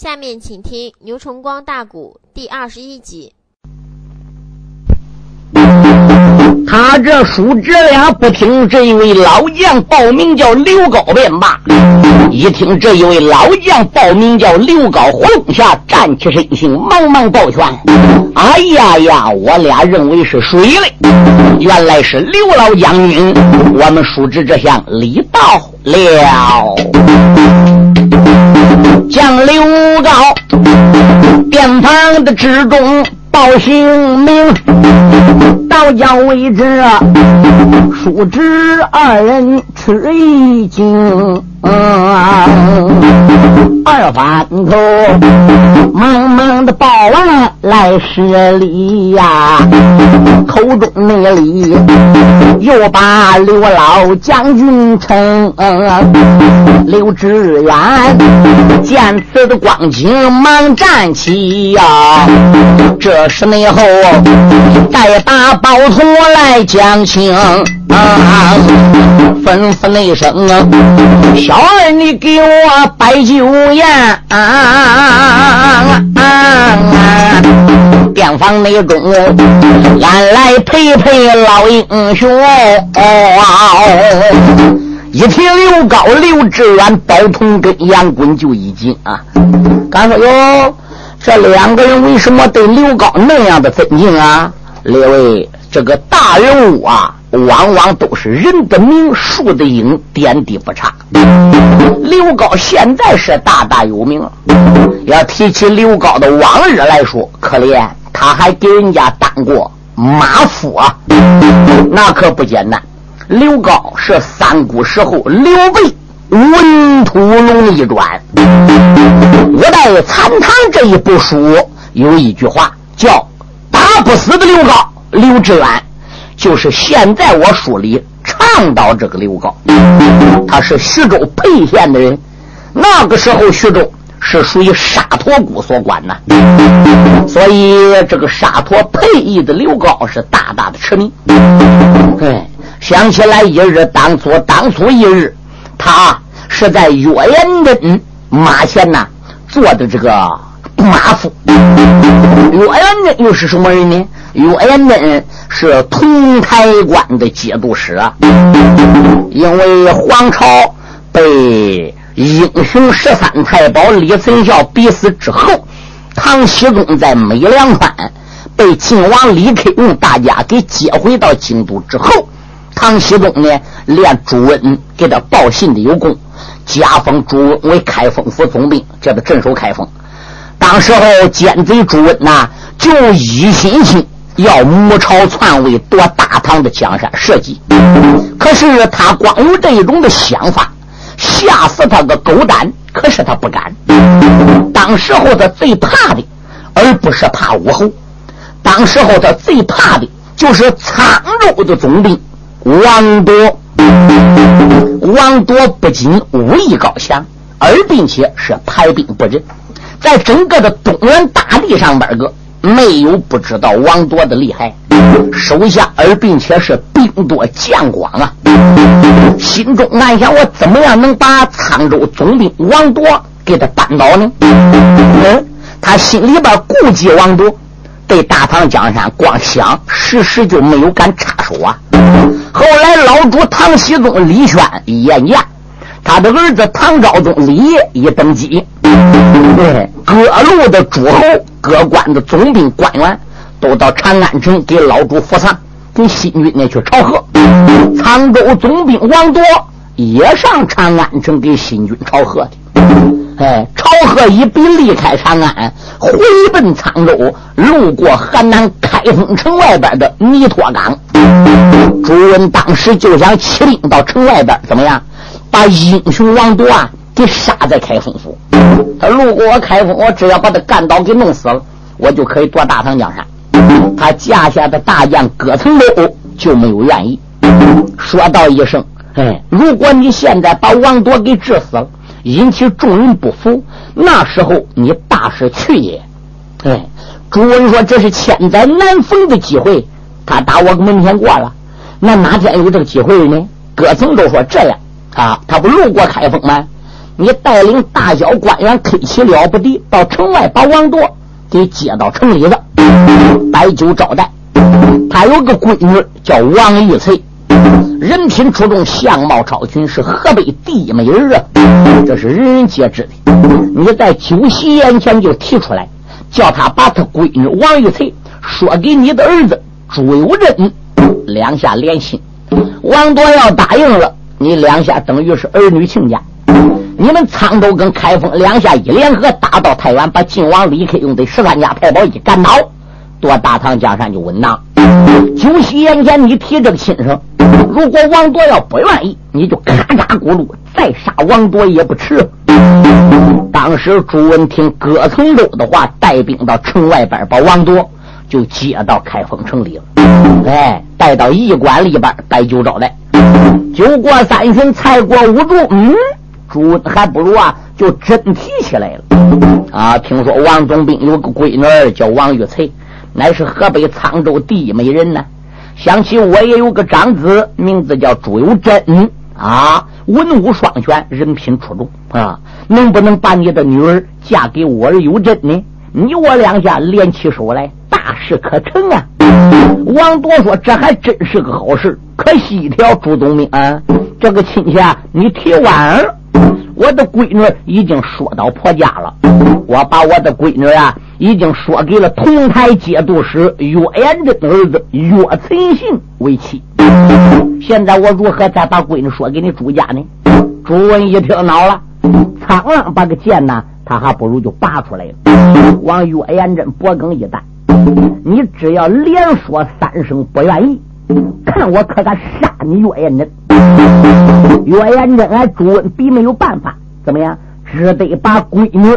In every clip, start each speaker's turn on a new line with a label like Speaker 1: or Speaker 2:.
Speaker 1: 下面请听牛崇光大鼓第二十一集。
Speaker 2: 他这叔侄俩不听这一位老将报名叫刘高便罢，一听这一位老将报名叫刘高，活龙下站起身形，忙忙抱拳：“哎呀呀，我俩认为是谁嘞？原来是刘老将军，我们叔侄这厢礼到了。”将刘高殿堂的之中。报姓名，到家为止，叔侄二人吃一惊。二番头忙忙的报完来施礼呀，口中那礼又把刘老将军称。刘志远见此的光景，忙站起呀。这时内后再把包头来讲情。啊！吩咐那声啊，小儿你给我摆酒宴啊！店房内中，俺来陪陪老英雄。一提刘高、刘志远、包同跟杨棍就一惊啊！刚说哟，这两个人为什么对刘高那样的尊敬啊？列位，这个大人物啊！往往都是人的名，树的影，点滴不差。刘高现在是大大有名了。要提起刘高的往日来说，可怜他还给人家当过马夫啊，那可不简单。刘高是三国时候刘备文土龙一转，五代残唐这一部书有一句话叫“打不死的刘高，刘志远”。就是现在我书里倡导这个刘高，他是徐州沛县的人。那个时候徐州是属于沙陀谷所管呐，所以这个沙陀沛邑的刘高是大大的驰名。哎，想起来一日，当初当初一日，他是在岳阳镇马前呐做的这个马夫。岳阳镇又是什么人呢？岳阳镇。是同台关的节度使啊，因为皇朝被英雄十三太保李存孝逼死之后，唐僖宗在美良川被晋王李克用大家给接回到京都之后，唐僖宗呢，连朱温给他报信的有功，加封朱温为开封府总兵，叫他镇守开封。当时候奸贼朱温呐，就一心心。要母朝篡位夺大唐的江山社稷，可是他光有这种的想法，吓死他个狗胆！可是他不敢。当时候他最怕的，而不是怕武侯。当时候他最怕的就是沧州的总兵王铎。王铎不仅武艺高强，而并且是排兵布阵，在整个的东原大地上边个。没有不知道王铎的厉害，手下而并且是兵多将广啊，心中暗想：我怎么样能把沧州总兵王铎给他扳倒呢？嗯，他心里边顾忌王铎，对大唐江山光想，时时就没有敢插手啊。后来老主唐僖宗李轩一言。他的儿子唐昭宗李业一登基，各路的诸侯、各官的总兵官员都到长安城给老主扶丧，给新军呢去朝贺。沧州总兵王铎也上长安城给新军朝贺的。哎，朝贺一笔离开长安，回奔沧州，路过河南开封城外边的弥陀岗。朱温当时就想起兵到城外边，怎么样？把英雄王铎啊给杀在开封府。他路过我开封，我只要把他干倒给弄死了，我就可以夺大唐江山。他架下的大将葛曾州就没有愿意，说道一声：“哎，如果你现在把王铎给治死了，引起众人不服，那时候你大势去也。”哎，朱温说：“这是千载难逢的机会，他打我门前过了，那哪天有这个机会呢？”葛曾州说：“这样。”啊，他不路过开封吗？你带领大小官员开起了不得，到城外把王铎给接到城里子，摆酒招待。他有个闺女叫王玉翠，人品出众，相貌超群，是河北第一美人啊！这是人人皆知的。你在酒席宴前就提出来，叫他把他闺女王玉翠说给你的儿子朱有贞，两下联心。王铎要答应了，你两下等于是儿女亲家。你们沧州跟开封两下一联合，打到太原，把晋王李克用的十三家太保一干倒，夺大唐江山就稳当。酒席宴前你提这个亲生，如果王铎要不愿意，你就咔嚓咕噜再杀王铎也不迟。当时朱文听葛从周的话，带兵到城外边，把王铎就接到开封城里了。哎，带到驿馆里边摆酒招待。酒过三巡，菜过五桌，嗯，朱还不如啊，就真提起来了。啊，听说王总兵有个闺女叫王玉翠，乃是河北沧州第一美人呢。想起我也有个长子，名字叫朱有贞，啊，文武双全，人品出众啊，能不能把你的女儿嫁给我儿有贞呢？你我两家联起手来，大事可成啊！王铎说：“这还真是个好事。可惜一条，朱总兵啊，这个亲戚啊，你提晚了。我的闺女已经说到婆家了，我把我的闺女啊，已经说给了同台节度使岳延的儿子岳存信为妻。现在我如何再把闺女说给你朱家呢？”朱文一听恼了，苍狼把个剑呐，他还不如就拔出来了，往岳延贞脖梗一带。你只要连说三声不愿意，看我可敢杀你岳延贞！岳延贞俺朱温比没有办法，怎么样？只得把闺女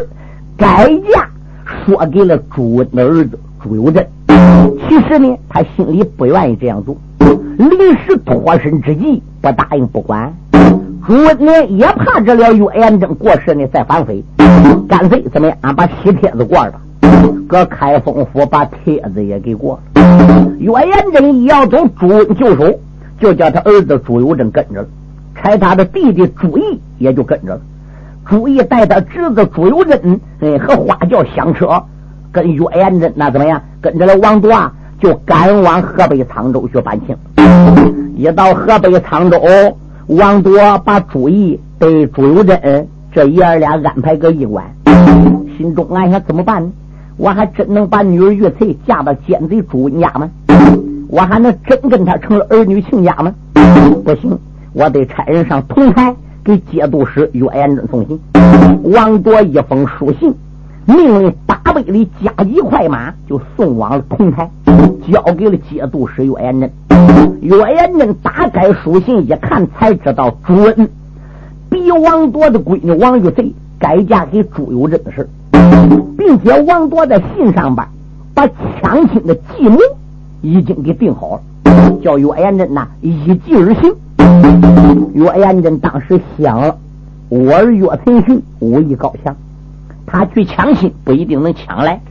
Speaker 2: 改嫁说给了朱温的儿子朱由贞。其实呢，他心里不愿意这样做，临时脱身之际不答应不管。朱温呢也怕这了岳延贞过世呢再反悔，干脆怎么样？俺把喜帖子过了。搁开封府把帖子也给过了。岳延贞一要走，朱温就手，就叫他儿子朱由贞跟着了，差他的弟弟朱毅也就跟着了。朱毅带他侄子朱由贞，哎，和花轿相车，跟岳延贞那怎么样？跟着了王铎啊，就赶往河北沧州去办亲。一到河北沧州，王铎把朱毅对朱由贞这爷儿俩安排个驿馆，心中暗想怎么办呢？我还真能把女儿玉翠嫁到奸贼朱家吗？我还能真跟他成了儿女亲家吗？不行，我得差人上同台给节度使岳延贞送信。王铎一封书信，命令八百里加急快马就送往了同台，交给了节度使岳延贞。岳延贞打开书信一看，才知道朱恩逼王铎的闺女王玉贼改嫁给朱由贞的事。并且王铎在信上边把抢亲的继母已经给定好了，叫岳延贞呐依计而行。岳延贞当时想了，我儿岳存勋武艺高强，他去抢亲不一定能抢来，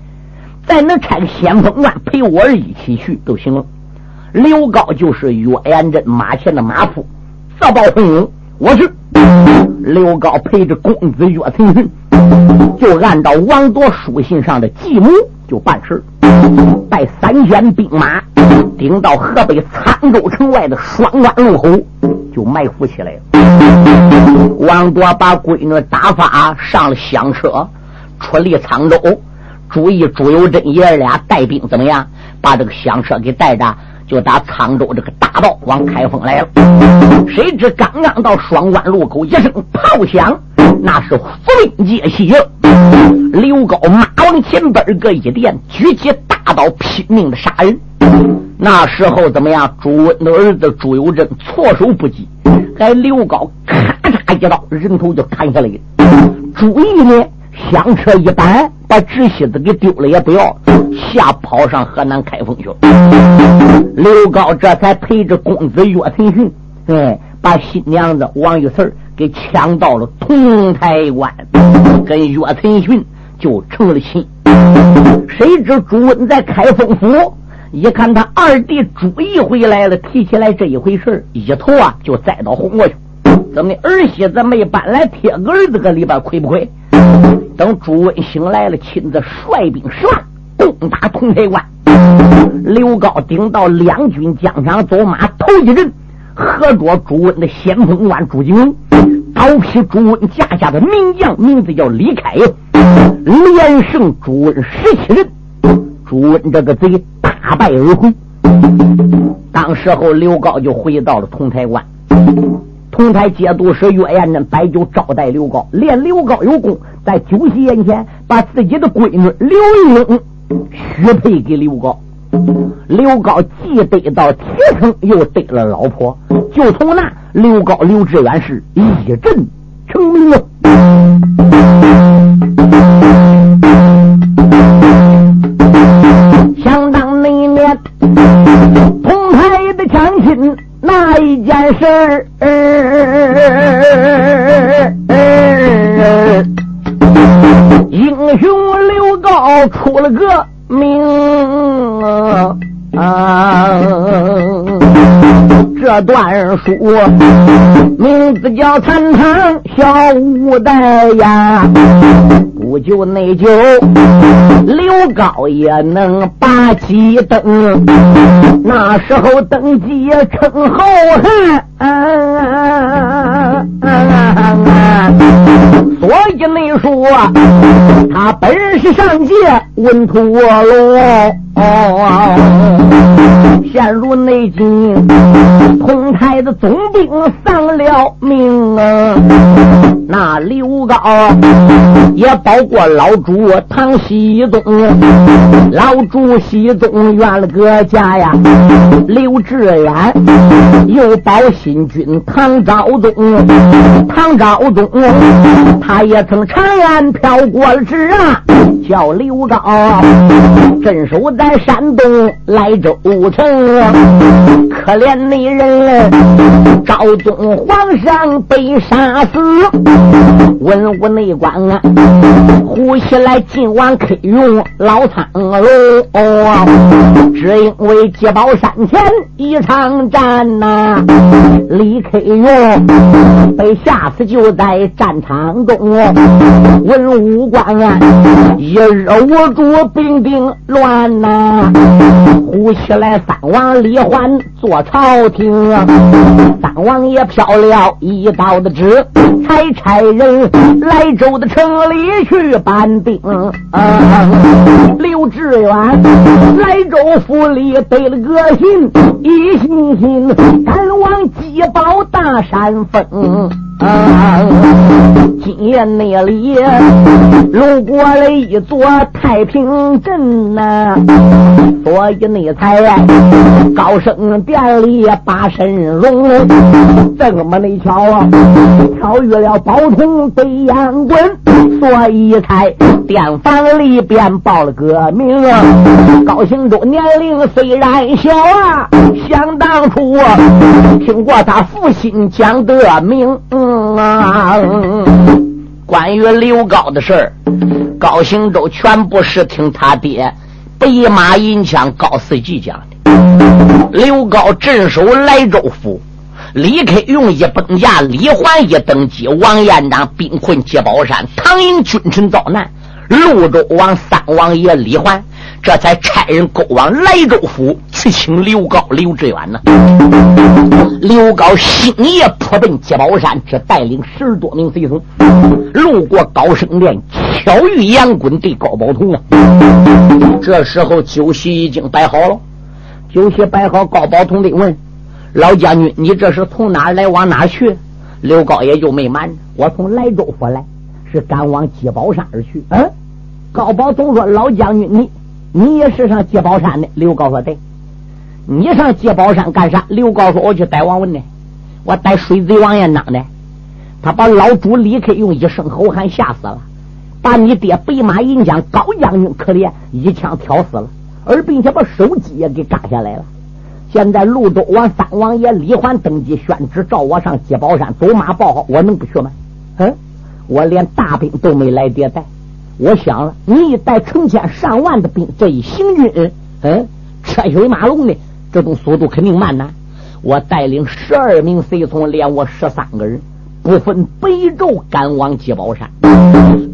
Speaker 2: 再能差个先锋官陪我儿一起去都行了。刘高就是岳延贞马前的马夫，自报奋勇，我去。刘高陪着公子岳存勋。就按照王铎书信上的计谋就办事，带三千兵马顶到河北沧州城外的双关路口，就埋伏起来了。王铎把闺女打发上了香车，出离沧州，注意朱由贞爷儿俩带兵怎么样？把这个香车给带着。就打沧州这个大道往开封来了，谁知刚刚到双关路口，一声炮响，那是伏兵接袭。刘高马往前边个一垫，举起大刀拼命的杀人。那时候怎么样？朱温的儿子朱由贞措手不及，还刘高咔嚓一刀，人头就砍下来了。朱毅呢？香车一板，把侄媳子给丢了也不要，吓跑上河南开封去了。刘高这才陪着公子岳存勋，哎，把新娘子王玉翠给抢到了同台关，跟岳存勋就成了亲。谁知朱温在开封府一看他二弟朱毅回来了，提起来这一回事一头啊就栽到红过去。怎么的？儿媳妇没搬来，铁个儿子搁里边，亏不亏？等朱温醒来了，亲自率兵十万攻打通台关。刘高顶到两军疆场走马，头一人合着朱温的先锋官朱景龙，刀劈朱温架下的名将，名字叫李开，连胜朱温十七人。朱温这个贼大败而回。当时候刘高就回到了同台关。同台节度使岳延珍摆酒招待刘高，连刘高有功，在酒席宴前把自己的闺女刘英许配给刘高。刘高既得到铁城，又得了老婆，就从那刘高刘志远是一阵成名了。想当那年，同台的抢亲。那一件事儿，英雄刘高出了个段书名字叫《残唐小五代》呀。不就内疚刘高也能把鸡登，那时候登基称后汉，所以内说他本是上界文陀罗。陷入内境，同台的总兵丧了命啊！那刘高也保过老主唐熙宗，老主熙宗圆了个家呀。刘志远又保新君唐昭宗，唐昭宗他也曾长安飘过了职啊，叫刘高镇守在山东莱州城，可怜那人昭宗皇上被杀死，文武内官啊，呼起来今晚可用老苍龙，哦只因为接宝山前一场战呐，李克用被吓死就在战场中，文武官啊，一日无主，兵兵乱呐。呼起来，三王李焕坐朝廷，三王爷飘了一道的旨，才差人来州的城里去搬兵。刘志远来州府里背了个信，一心心赶往鸡宝大山峰。啊！今夜那里路过了一座太平镇呐，所以那才高升殿里把身容。这么那瞧啊，超越了宝通北阳关，所以才殿房里边报了个名。高兴中年龄虽然小啊，想当初听过他父亲讲的名。啊！关于刘高的事儿，高兴洲全部是听他爹白马银枪高四季讲的。刘高镇守莱州府，李克用一崩驾，李环一登基，王延章兵困接宝山，唐营君臣遭难，潞州王三王爷李环。这才差人勾往莱州府去请刘高、刘志远呢。刘高星夜扑奔接宝山，只带领十多名随从，路过高升殿，巧遇杨棍对高宝通啊。这时候酒席已经摆好了，酒席摆好，高宝通得问老将军：“你这是从哪来，往哪去？”刘高也就没瞒我从莱州府来，是赶往接宝山而去。”嗯，高宝通说：“老将军，你。”你也是上接宝山的？刘高说：“对。”你上接宝山干啥？刘高说：“我去逮王文呢，我逮水贼王延章的。他把老主李克用一声吼喊吓死了，把你爹白马银将高将军可怜一枪挑死了，而并且把手机也给嘎下来了。现在潞州王三王爷李环登基宣旨，召我上接宝山走马报号，我能不去吗？嗯，我连大兵都没来爹带。”我想了，你一带成千上万的兵，这一行军，嗯，车水马龙的，这种速度肯定慢呐。我带领十二名随从，连我十三个人，不分北昼赶往鸡宝山，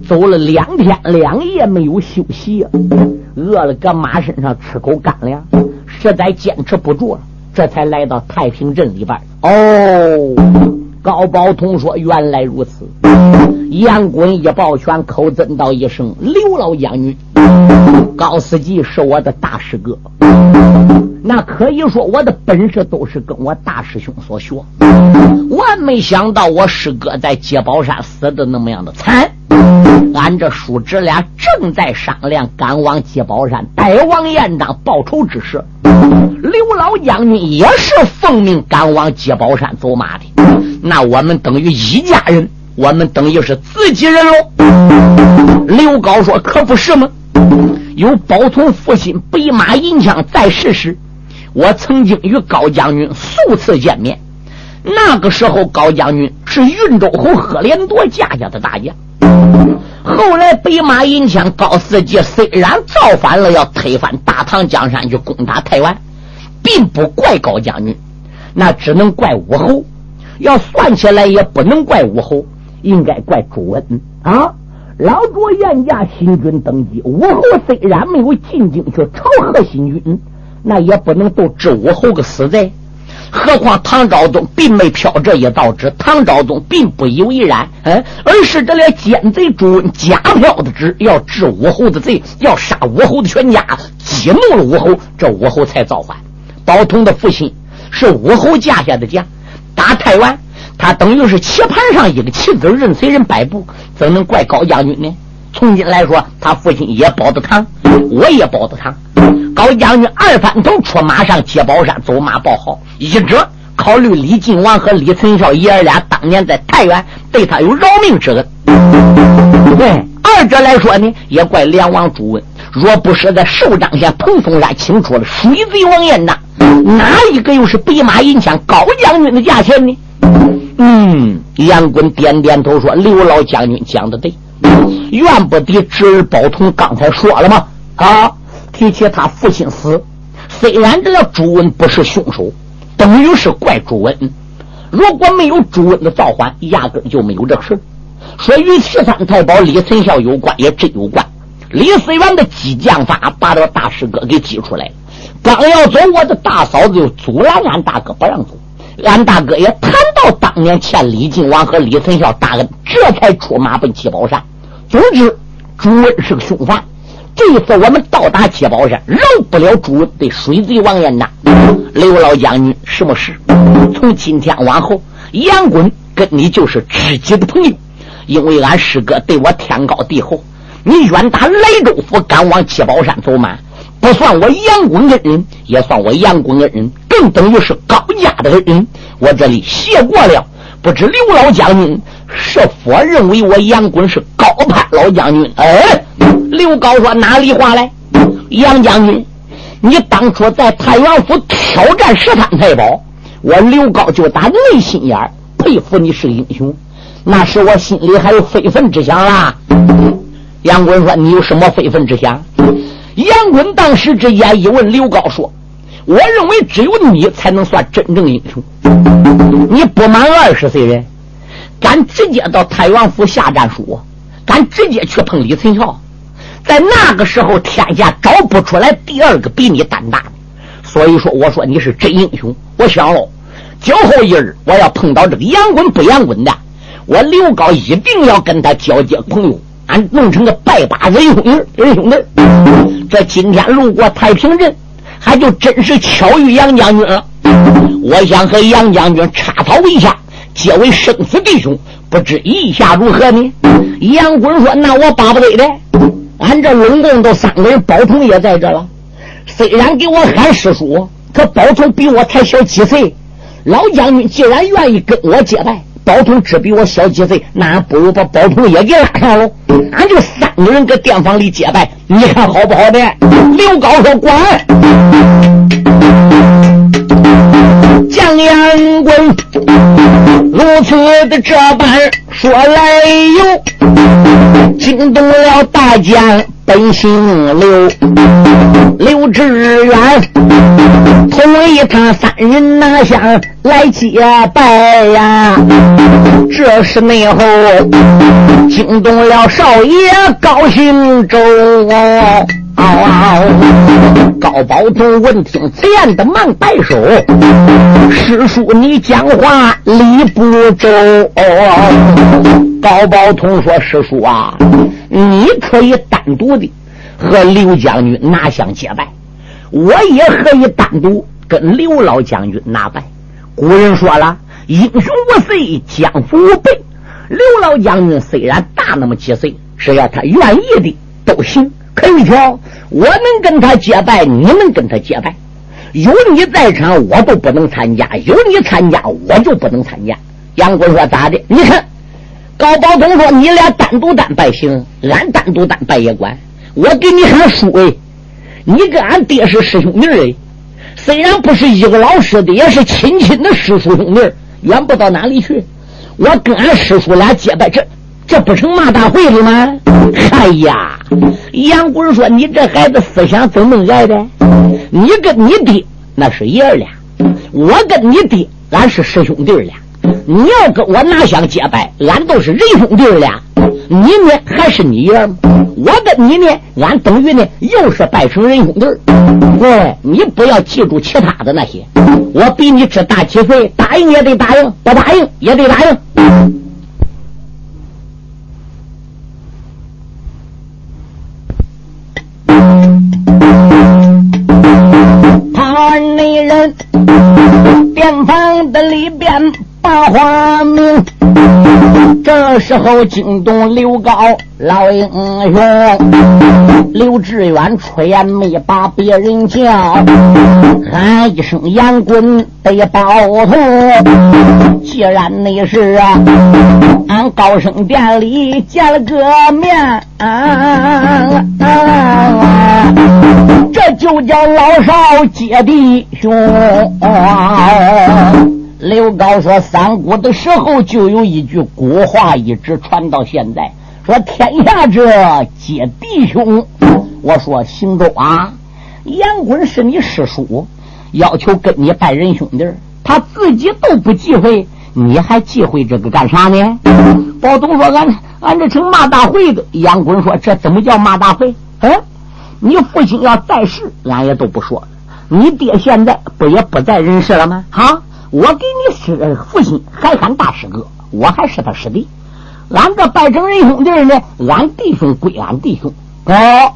Speaker 2: 走了两天两夜没有休息，饿了搁马身上吃口干粮，实在坚持不住了，这才来到太平镇里边。哦，高宝通说：“原来如此。”杨滚一抱拳，口尊道一声：“刘老将军，高司机是我的大师哥。”那可以说我的本事都是跟我大师兄所学。万没想到我师哥在接宝山死的那么样的惨。俺这叔侄俩正在商量赶往接宝山带王延章报仇之事，刘老将军也是奉命赶往鸡宝山走马的。那我们等于一家人，我们等于是自己人喽。刘高说：“可不是吗？有宝通父亲北马银枪在世时。”我曾经与高将军数次见面，那个时候高将军是云州侯赫连铎家家的大将。后来北马银枪高四杰虽然造反了，要推翻大唐江山去攻打台湾，并不怪高将军，那只能怪武侯。要算起来，也不能怪武侯，应该怪朱温啊！老卓元驾新军登基，武侯虽然没有进京去朝贺新军。那也不能都治武侯个死罪，何况唐昭宗并没飘这一道旨，唐昭宗并不以为然，嗯，而是这俩奸贼朱温假飘的旨，要治武侯的罪，要杀武侯的全家，激怒了武侯，这武侯才造反。宝通的父亲是武侯架下的将，打太原，他等于是棋盘上一个棋子，任随人摆布，怎能怪高将军呢？从今来说，他父亲也保得堂，我也保得堂。高将军二番头出马上接宝山走马报号，一者考虑李靖王和李存孝爷儿俩当年在太原对他有饶命之恩，对；二者来说呢，也怪梁王朱温，若不是在寿张县彭松山请出了水贼王延章，哪一个又是北马银枪高将军的价钱呢？嗯，杨棍点点头说：“刘老将军讲的对，怨不得侄儿宝通刚才说了吗？啊。”提起他父亲死，虽然这个朱温不是凶手，等于是怪朱温。如果没有朱温的造反，压根就没有这事。说与七三太保李存孝有关，也真有关。李思源的激将法把这大师哥给激出来了。刚要走，我的大嫂子就阻拦俺大哥不让走。俺大哥也谈到当年欠李靖王和李存孝大恩，这才出马奔七宝山。总之，朱温是个凶犯。这次我们到达七宝山，饶不了朱温对水贼王延呐。刘老将军，什么事？从今天往后，杨滚跟你就是知己的朋友，因为俺师哥对我天高地厚。你远打莱州府，赶往七宝山走马，不算我杨滚恩人，也算我杨滚恩人，更等于是高家的恩人。我这里谢过了，不知刘老将军是否认为我杨滚是高攀老将军？哎。刘高说：“哪里话来？杨将军，你当初在太原府挑战十三太保，我刘高就打内心眼佩服你是英雄。那时我心里还有非分之想啦。”杨滚说：“你有什么非分之想？”杨滚当时之间一问刘高说：“我认为只有你才能算真正英雄。你不满二十岁人，敢直接到太原府下战书，敢直接去碰李存孝。”在那个时候，天下找不出来第二个比你胆大的，所以说，我说你是真英雄。我想喽，今后一日我要碰到这个杨滚不杨滚的，我刘高一定要跟他交接朋友，俺弄成个拜把子英雄英雄的。这今天路过太平镇，还就真是巧遇杨将军了。我想和杨将军插草一下，结为生死弟兄，不知意下如何呢？杨滚说：“那我巴不得的。”俺这拢共都三个人，宝通也在这了。虽然给我喊师叔，可宝通比我才小几岁。老将军既然愿意跟我结拜，宝通只比我小几岁，那不如把宝通也给拉上喽。俺就三个人搁店房里结拜，你看好不好的？刘高说：“管。”将阳棍如此的这般说来有。惊动了大将本姓刘，刘志远，同意他三人拿下来结拜呀。这是内后惊动了少爷高兴周。高宝通闻听此言的忙摆手，师叔你讲话理不周。高宝通说：“师叔啊，你可以单独的和刘将军拿香结拜，我也可以单独跟刘老将军拿拜。古人说了，英雄无岁，江湖无辈。刘老将军虽然大那么几岁，只要他愿意的都行。”可一条，我能跟他结拜，你能跟他结拜。有你在场，我都不能参加；有你参加，我就不能参加。杨国说：“咋的？你看，高宝通说你俩单独单拜行，俺单独单拜也管。我给你喊叔哎，你跟俺爹是师兄弟哎，虽然不是一个老师的，也是亲亲的师叔兄弟，远不到哪里去。我跟俺师叔俩结拜，这这不成骂大会了吗？哎呀！”杨贵说：“你这孩子思想怎么来的？你跟你爹那是爷俩，我跟你爹俺是师兄弟俩。你要跟我哪想结拜，俺都是仁兄弟俩。你呢还是你爷吗？我跟你呢，俺等于呢又是拜成仁兄弟。喂，你不要记住其他的那些。我比你只大几岁，答应也得答应，不答应也得答应。”他那人边房的里边把花明，这时候惊动刘高老英雄，刘志远出言没把别人叫，喊一声杨棍得报头。既然那是啊，俺高升店里见了个面。这就叫老少皆弟兄。刘高说，三国的时候就有一句古话，一直传到现在，说天下者皆弟兄。我说行舟啊，杨棍是你师叔，要求跟你拜仁兄弟，他自己都不忌讳，你还忌讳这个干啥呢？包东说，俺俺这成骂大会的。杨棍说，这怎么叫骂大会？嗯。你父亲要在世，俺也都不说。你爹现在不也不在人世了吗？哈，我给你师父亲还喊大师哥，我还是他师弟。俺这拜成仁兄弟呢，俺弟兄归俺弟兄。哦，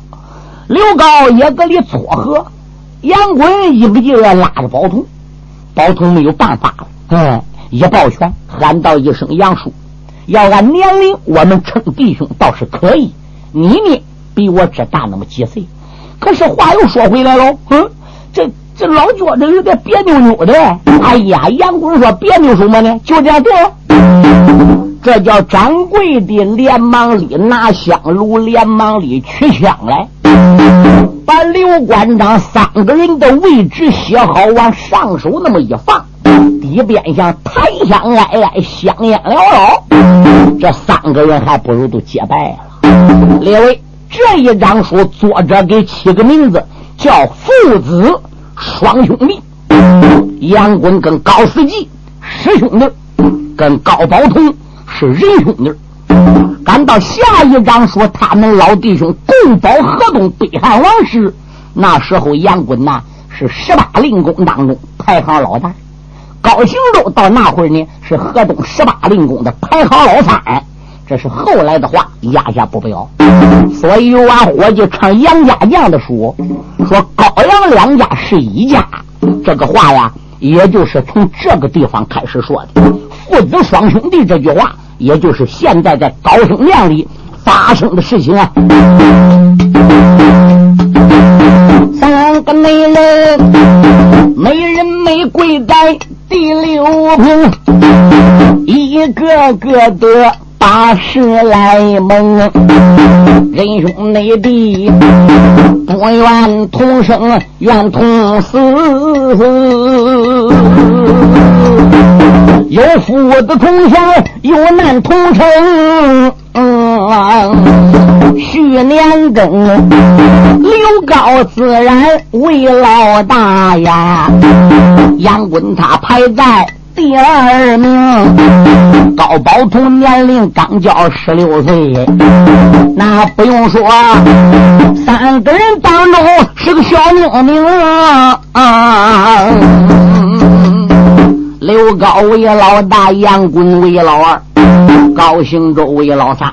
Speaker 2: 刘高也搁里撮合，杨棍一不劲拉着宝通，宝通没有办法了。嗯，一抱拳喊道一声杨叔，要按年龄，我们称弟兄倒是可以。你呢？比我只大那么几岁，可是话又说回来了，嗯，这这老觉着有点别扭扭的。哎呀，杨贵说别扭什么呢？就这样对了。这叫掌柜的连忙里拿香炉，连忙里取香来，把刘关张三个人的位置写好，往上手那么一放，底边像檀香挨挨，香烟缭绕。这三个人还不如都结拜了，列位。这一张书，作者给起个名字叫“父子双兄弟”，杨棍跟高司机师兄弟，跟高宝通是仁兄弟。赶到下一章说他们老弟兄共保河东北汉王时，那时候杨棍呐是十八令公当中排行老大，高行周到那会儿呢是河东十八令公的排行老三。这是后来的话，压下不表。所以有俺伙计唱杨家将的书，说高阳两家是一家。这个话呀，也就是从这个地方开始说的。父子双兄弟这句话，也就是现在在高升庙里发生的事情啊。三个美人，美人没跪在第六平，一个个的。八十来蒙，仁兄内弟不愿同生，愿同死。有福的同享，有难同城。去年更，刘高自然为老大呀。杨棍他排在第二名，高宝同年龄刚交十六岁，那不用说，三个人当中是个小明明啊。刘高为老大，杨滚为老二。高兴周为老三，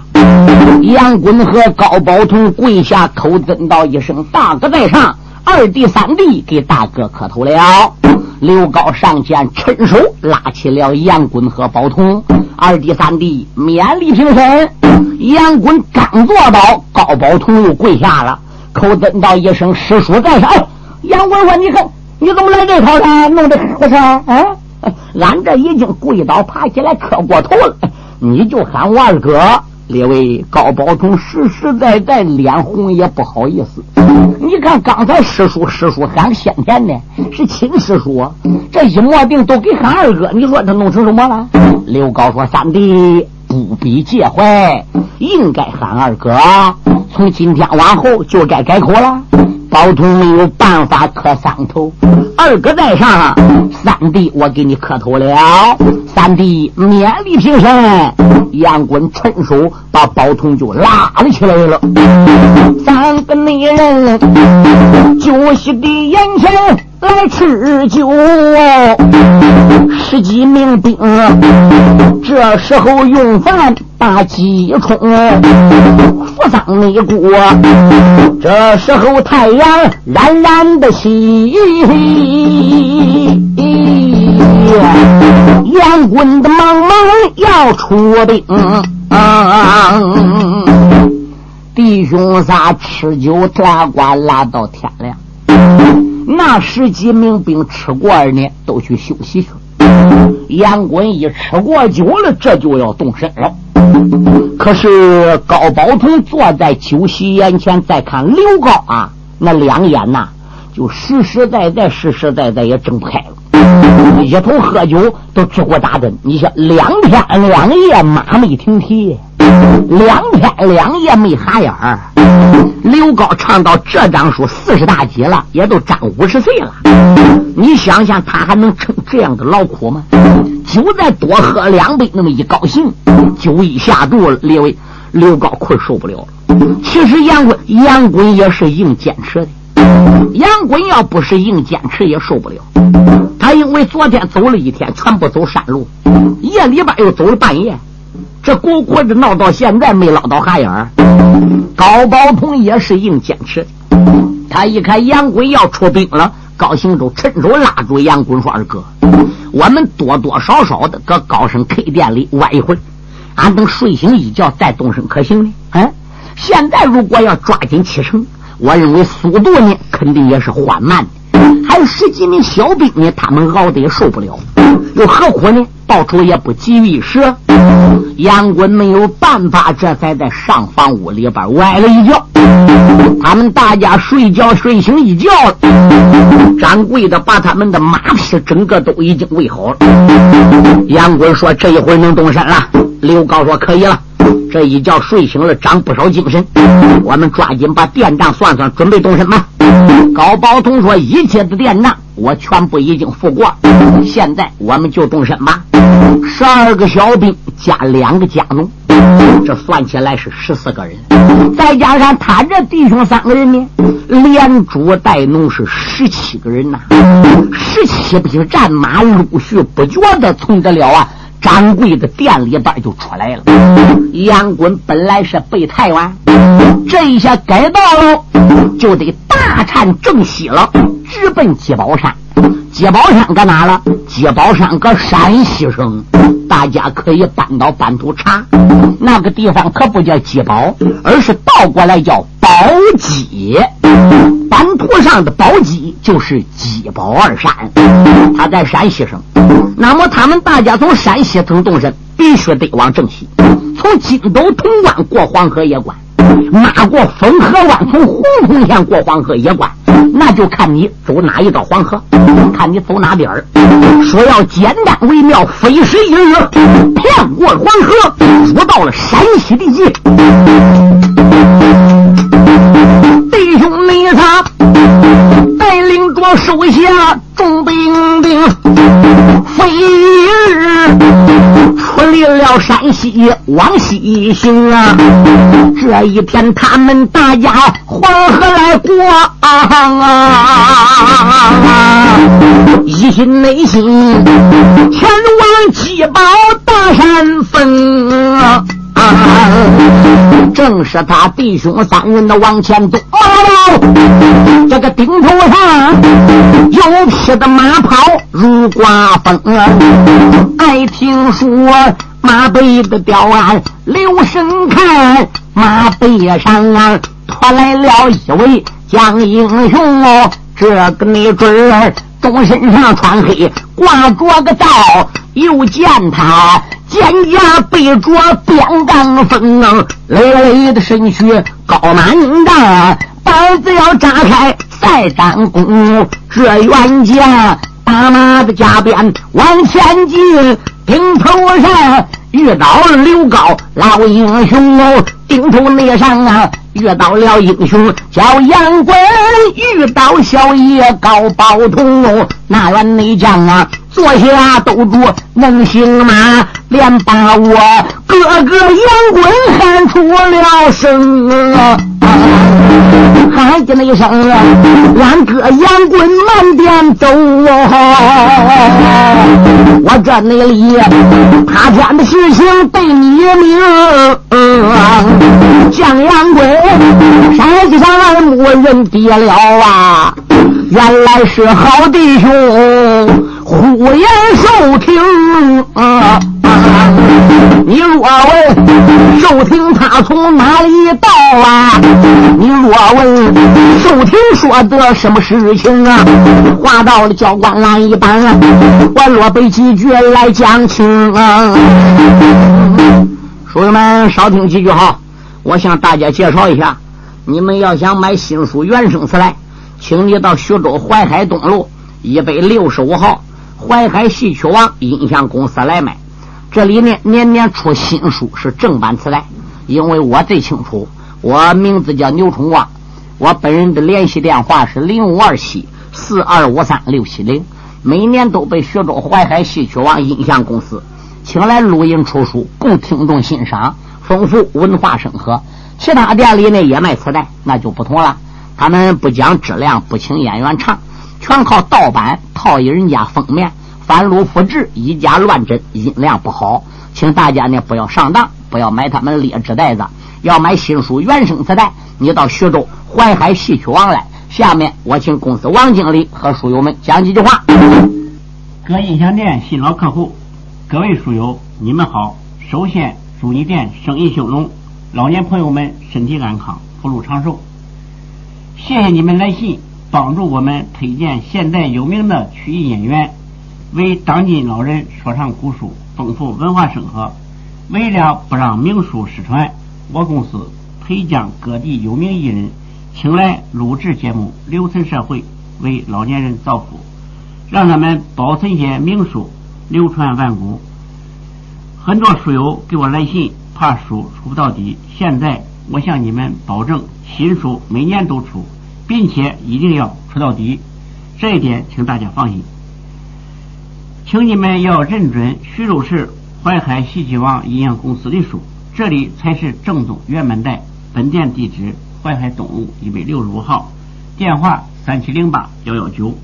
Speaker 2: 杨滚和高宝同跪下口尊道一声：“大哥在上，二弟三弟给大哥磕头了。”刘高上前伸手拉起了杨滚和宝通，二弟三弟勉力平身。杨滚刚坐倒，高宝通又跪下了，口尊道一声：“师叔在上。”杨棍说：“你看你怎么来这套呢？弄得和尚啊？俺这已经跪倒爬起来磕过头了。”你就喊我二哥，列位高宝通实实在在脸红也不好意思。你看刚才师叔师叔喊先前的是亲师叔，这一摸定都给喊二哥，你说他弄成什么了？刘高说：“三弟不必介怀，应该喊二哥。从今天往后就该改口了。”宝通没有办法磕三头，二哥在上，三弟我给你磕头了。三弟勉力平身，杨滚趁手把宝通就拉了起来了。三个女人酒席的眼前来吃酒，十几名兵这时候用饭把鸡冲，扶桑内锅，这时候太阳冉冉的西。杨棍的忙忙要出兵，啊弟兄仨吃酒拉呱拉到天亮。那十几名兵吃过二呢，都去休息去了。杨棍一吃过酒了，这就要动身了。可是高宝通坐在酒席眼前，再看刘高啊，那两眼呐，就实实在在、实实在在也睁不开了。一头喝酒都直过打针，你想两天两夜马没停蹄，两天两夜没哈眼儿。刘高唱到这张书四十大几了，也都长五十岁了。你想想他还能撑这样的劳苦吗？酒再多喝两杯，那么一高兴，酒一下肚，列位刘高困受不了了。其实杨棍杨棍也是硬坚持的。杨棍要不是硬坚持，也受不了。他因为昨天走了一天，全部走山路，夜里边又走了半夜，这咕咕的闹到现在没捞到哈眼儿。高宝通也是硬坚持。他一看杨棍要出兵了，高兴就趁手拉住杨棍说：“二哥，我们多多少少的搁高升 K 店里玩一会儿，俺等睡醒一觉再动身，可行呢？嗯，现在如果要抓紧启程。”我认为速度呢，肯定也是缓慢的。还有十几名小兵呢，他们熬的也受不了。又何苦呢？到处也不急于一时。杨棍没有办法，这才在上房屋里边歪了一觉。他们大家睡觉睡醒一觉了，掌柜的把他们的马匹整个都已经喂好了。杨棍说：“这一回能动身了。”刘高说：“可以了。”这一觉睡醒了，长不少精神。我们抓紧把店账算算，准备动身吧。高宝通说：“一切的店账我全部已经付过，现在我们就动身吧。十二个小兵加两个家奴，这算起来是十四个人，再加上他这弟兄三个人呢，连主带奴是十七个人呐。十七匹战马陆续不觉得从得了啊。”掌柜的店里边就出来了。杨棍本来是北太原，这一下改道了，就得大颤正西了，直奔鸡宝山。鸡宝山搁哪了？鸡宝山搁山西省，大家可以搬到版图查。那个地方可不叫鸡宝，而是倒过来叫宝鸡。上的宝鸡就是鸡宝二山，他在山西省。那么他们大家从山西城动身，必须得往正西，从荆州潼关过黄河也关，马过汾河湾，从洪洞县过黄河也关。那就看你走哪一道黄河，看你走哪边儿。说要简单为妙，飞水一日，骗过黄河，入到了山西地界。他带领着手下众兵丁，飞日出离了山西，往西行啊。这一天他们大家黄河来过啊，一心内心前往七宝大山峰啊。正是他弟兄三人的往前走，这个顶头上有匹的马跑如刮风，爱听说马背的吊鞍留神看，马背上啊拖来了一位将英雄哦，这个没准儿东身上穿黑挂着个刀，又见他。肩胛背着扁担锋，累累的身躯高满丈，膀子要扎开再展弓。这员将打马的加鞭往前进，顶头上遇到了刘高老英雄哦，顶头那上啊遇到了英雄叫杨贵，遇到小爷高宝通哦，那员内将啊。坐下兜住能行吗？连把我哥哥杨棍喊出了声啊！喊起那一声啊！俺哥杨棍慢点走啊！我这内里他天的事情对你明。将杨棍山西上二木人跌了啊！原来是好弟兄。呼延寿听啊！你若问寿听他从哪里到啊？你若问寿听说的什么事情啊？话到了教官郎一般，我若背几句来讲清啊！书友们少听几句哈，我向大家介绍一下，你们要想买新书原声词来，请你到徐州淮海东路一百六十五号。淮海戏曲王音像公司来买，这里呢年年出新书，是正版磁带。因为我最清楚，我名字叫牛春旺，我本人的联系电话是零五二七四二五三六七零。每年都被徐州淮海戏曲王音像公司请来录音出书，供听众欣赏，丰富文化生活。其他店里呢也卖磁带，那就不同了，他们不讲质量，不请演员唱。全靠盗版套印人家封面，翻录复制，以假乱真，音量不好，请大家呢不要上当，不要买他们劣质袋子，要买新书原声磁带，你到徐州淮海戏曲王来。下面我请公司王经理和书友们讲几句话。
Speaker 3: 各音响店新老客户，各位书友，你们好！首先祝你店生意兴隆，老年朋友们身体安康，福禄长寿。谢谢你们来信。帮助我们推荐现代有名的曲艺演员，为当今老人说唱古书，丰富文化生活。为了不让名书失传，我公司培将各地有名艺人请来录制节目，留存社会，为老年人造福，让他们保存些名书，流传万古。很多书友给我来信，怕书出不到底。现在我向你们保证，新书每年都出。并且一定要出到底，这一点请大家放心。请你们要认准徐州市淮海戏曲王音像公司的书，这里才是正宗原版带。本店地址：淮海东路一百六十五号，电话三七零八幺幺九。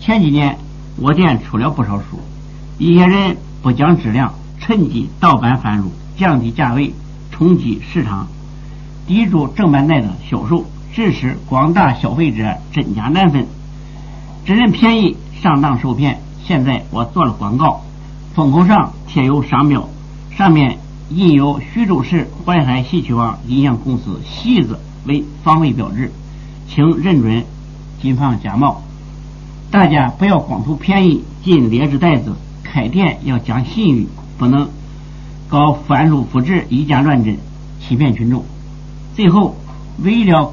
Speaker 3: 前几年我店出了不少书，一些人不讲质量，趁机盗版贩入，降低价位，冲击市场，抵住正版带的销售。致使广大消费者真假难分，只认便宜上当受骗。现在我做了广告，封口上贴有商标，上面印有徐州市淮海戏曲网音像公司“戏”字为防伪标志，请认准，谨防假冒。大家不要光图便宜进劣质袋子，开店要讲信誉，不能搞翻录复制、以假乱真，欺骗群众。最后，为了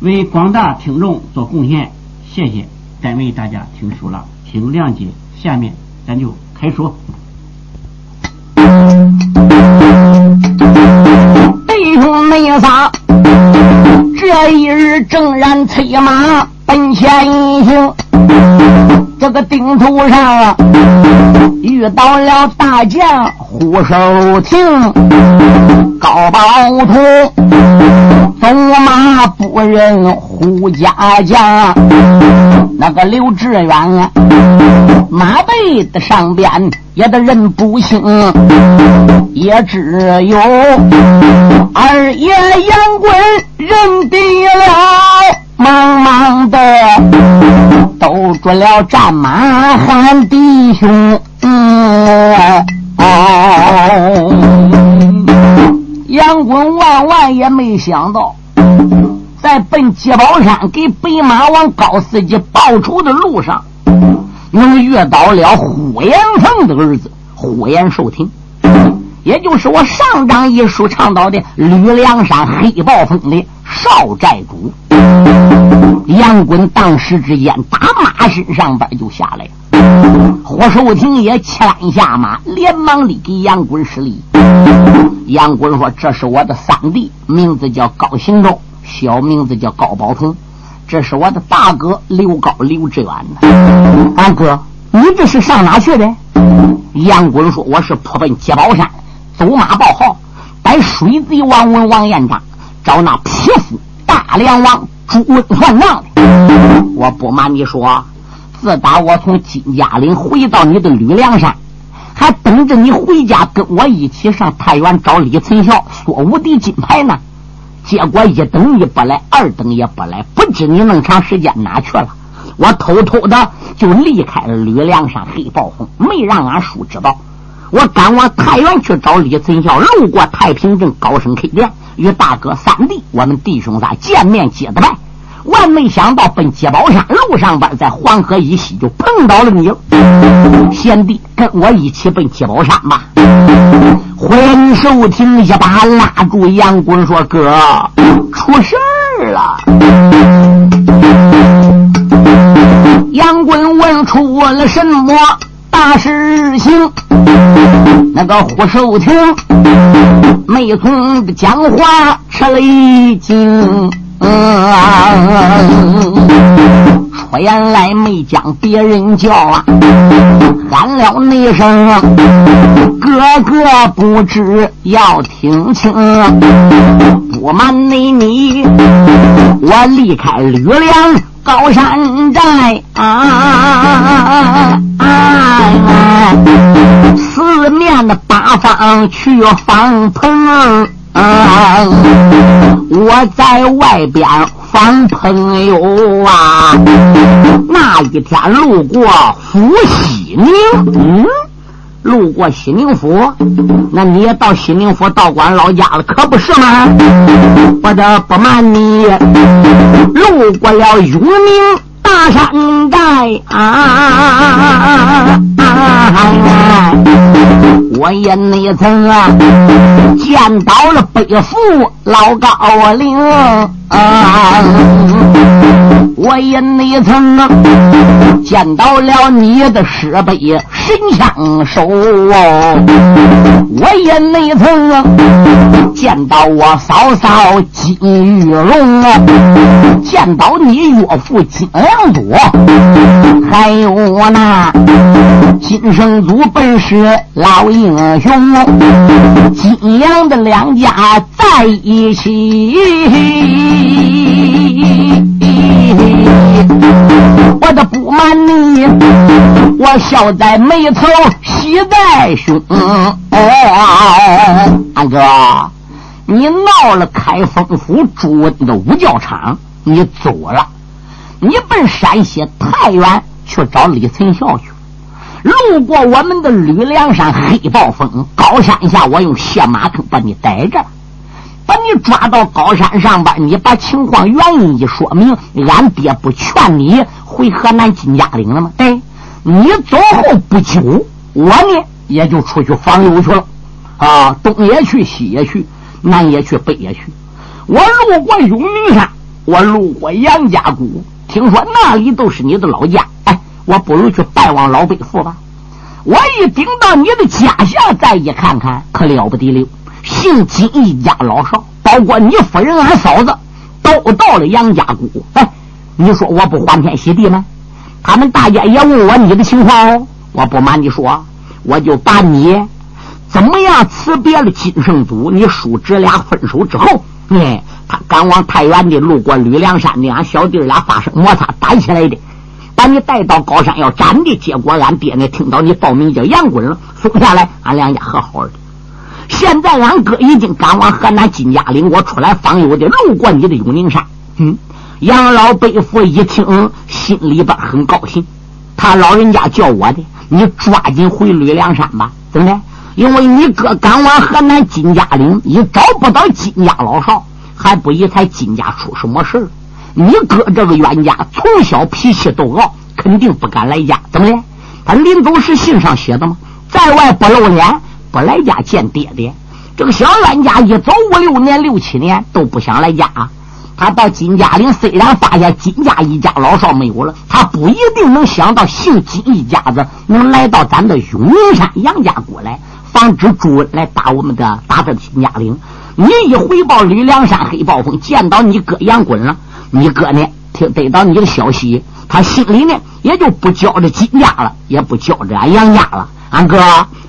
Speaker 3: 为广大听众做贡献，谢谢，单为大家听书了，请谅解。下面咱就开说。
Speaker 2: 弟兄妹仨，这一日正然催马奔前行，这个顶头上遇到了大将胡守亭，高宝通。走马不认胡家将，那个刘志远，马背的上边也得认不清，也只有二爷杨贵认得了，忙忙的都住了战马喊弟兄。嗯杨棍万万也没想到，在奔接宝山给白马王高司机报仇的路上，能遇到了呼延凤的儿子呼延寿亭，也就是我上章一书倡导的吕梁山黑暴风的少寨主。杨棍当时之间打马身上边就下来了，霍寿亭也牵下马，连忙的给杨棍施礼。杨棍说：“这是我的三弟，名字叫高行周，小名字叫高宝通。这是我的大哥刘高刘志远呢。俺哥，你这是上哪去的？”杨棍说：“我是扑奔接宝山，走马报号，带水贼王文王彦章找那匹夫大梁王朱温算账的。我不瞒你说，自打我从金家岭回到你的吕梁山。”还等着你回家跟我一起上太原找李存孝索无敌金牌呢，结果一等一不来，二等也不来，不知你那么长时间哪去了。我偷偷的就离开了吕梁山黑豹红，没让俺叔知道。我赶往太原去找李存孝，路过太平镇高升 K 店，与大哥三弟我们弟兄仨见面接的拜。万没想到，奔接宝山路上边，在黄河以西就碰到了你。贤弟，跟我一起奔接宝山吧。回首听一把拉住杨棍说：“哥，出事儿了。”杨棍问出了什么大事情？那个胡寿亭没从讲话，吃了一惊。嗯，出言来没将别人叫啊，喊了那声，哥哥不知要听清，不瞒你，你我离开吕梁高山寨啊，四面的八方去访朋。啊！我在外边访朋友啊，那一天路过府西宁，嗯，路过西宁府，那你也到西宁府道观老家了，可不是吗？我的不瞒你，路过了永宁大山寨啊。我也那曾啊见到了北府老高陵啊，我也那曾啊见到了你的师辈神枪手哦，我也那曾啊见到我嫂嫂金玉龙啊，见到你岳父金良多，还有我那金生祖本是老鹰。雄，金阳的两家在一起。我的不瞒你，我笑在眉头，喜在胸。哦，安哥，你闹了开封府朱温的五教场，你走了。你奔山西太原去找李存孝去。路过我们的吕梁山黑暴风高山下，我用卸马坑把你逮着，把你抓到高山上边，你把情况原因一说明，俺爹不劝你回河南金家岭了吗？对，你走后不久，我呢也就出去访友去了，啊，东也去，西也去，南也去，北也去。我路过永宁山，我路过杨家谷，听说那里都是你的老家。我不如去拜望老北父吧。我一顶到你的家乡，再一看看，可了不得了。姓金一家老少，包括你夫人、俺嫂子，都到了杨家谷。哎，你说我不欢天喜地吗？他们大家也问我你的情况哦。我不瞒你说，我就把你怎么样辞别了金圣祖，你叔侄俩分手之后，哎，他赶往太原的，路过吕梁山的，俺小弟俩发生摩擦，打起来的。把你带到高山要斩的，结果俺爹呢听到你报名叫杨棍了，松下来，俺两家和好的。现在俺哥已经赶往河南金家岭，我出来访友的，路过你的永宁山。嗯，杨老伯父一听，心里边很高兴。他老人家叫我的，你抓紧回吕梁山吧。怎么的？因为你哥赶往河南金家岭，你找不到金家老少，还不疑才金家出什么事你哥这个冤家从小脾气都傲，肯定不敢来家。怎么的？他临走时信上写的吗？在外不露脸，不来家见爹爹。这个小冤家一走五六年、六七年都不想来家。他到金家岭，虽然发现金家一家老少没有了，他不一定能想到姓金一家子能来到咱的永宁山杨家谷来，防止朱温来打我们的打这金家岭。你一回报吕梁山黑暴风，见到你哥杨棍了。你哥呢？听得到你的消息，他心里呢也就不觉着金家了，也不觉着俺杨家了。俺哥，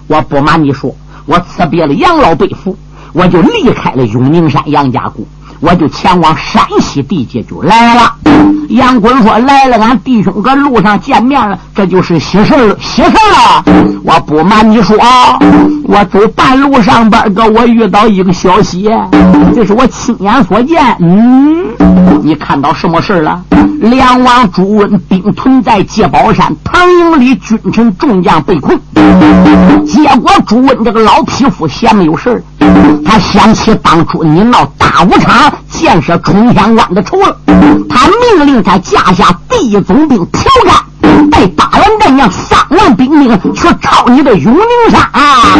Speaker 2: 我不瞒你说，我辞别了杨老伯父，我就离开了永宁山杨家谷。我就前往山西地界就来了。杨坤说：“来了，俺弟兄搁路上见面了，这就是喜事了，喜事了。”我不瞒你说啊，我走半路上边，个我遇到一个消息，这是我亲眼所见。嗯，你看到什么事了？梁王朱温兵屯在界宝山，唐营里君臣众将被困。结果朱温这个老匹夫闲没有事他想起当初你闹大武场建设冲天关的仇了，他命令他架下第一总兵朴干带八万战将三万兵丁去抄你的永宁山啊。